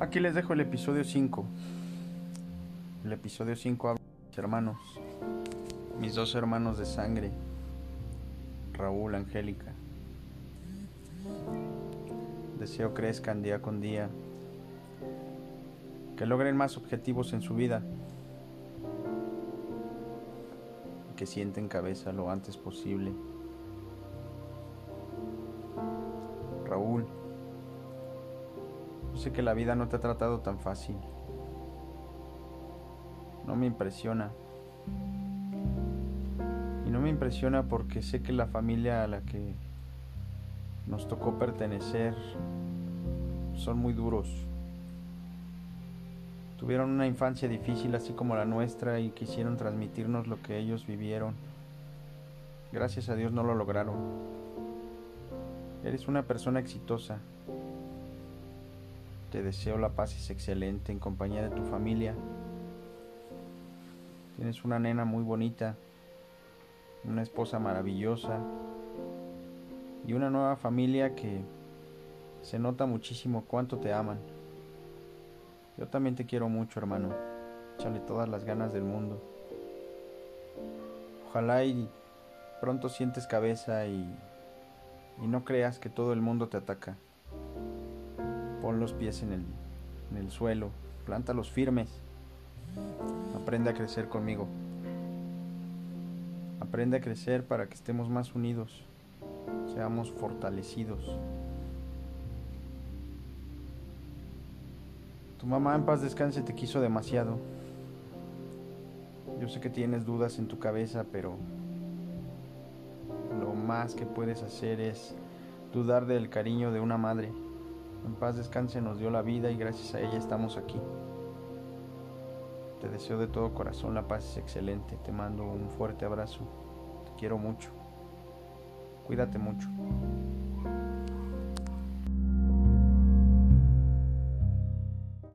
aquí les dejo el episodio 5. El episodio 5 habla de mis hermanos, mis dos hermanos de sangre, Raúl, Angélica. Deseo crezcan día con día, que logren más objetivos en su vida, que sienten cabeza lo antes posible. Raúl, sé que la vida no te ha tratado tan fácil. No me impresiona. Y no me impresiona porque sé que la familia a la que nos tocó pertenecer son muy duros. Tuvieron una infancia difícil así como la nuestra y quisieron transmitirnos lo que ellos vivieron. Gracias a Dios no lo lograron. Eres una persona exitosa. Te deseo la paz es excelente en compañía de tu familia. Tienes una nena muy bonita, una esposa maravillosa y una nueva familia que se nota muchísimo cuánto te aman. Yo también te quiero mucho, hermano. Échale todas las ganas del mundo. Ojalá y pronto sientes cabeza y, y no creas que todo el mundo te ataca. Pon los pies en el, en el suelo, plántalos firmes. Aprende a crecer conmigo. Aprende a crecer para que estemos más unidos, seamos fortalecidos. Tu mamá en paz descanse te quiso demasiado. Yo sé que tienes dudas en tu cabeza, pero lo más que puedes hacer es dudar del cariño de una madre. En paz descanse nos dio la vida y gracias a ella estamos aquí. Te deseo de todo corazón la paz es excelente. Te mando un fuerte abrazo. Te quiero mucho. Cuídate mucho.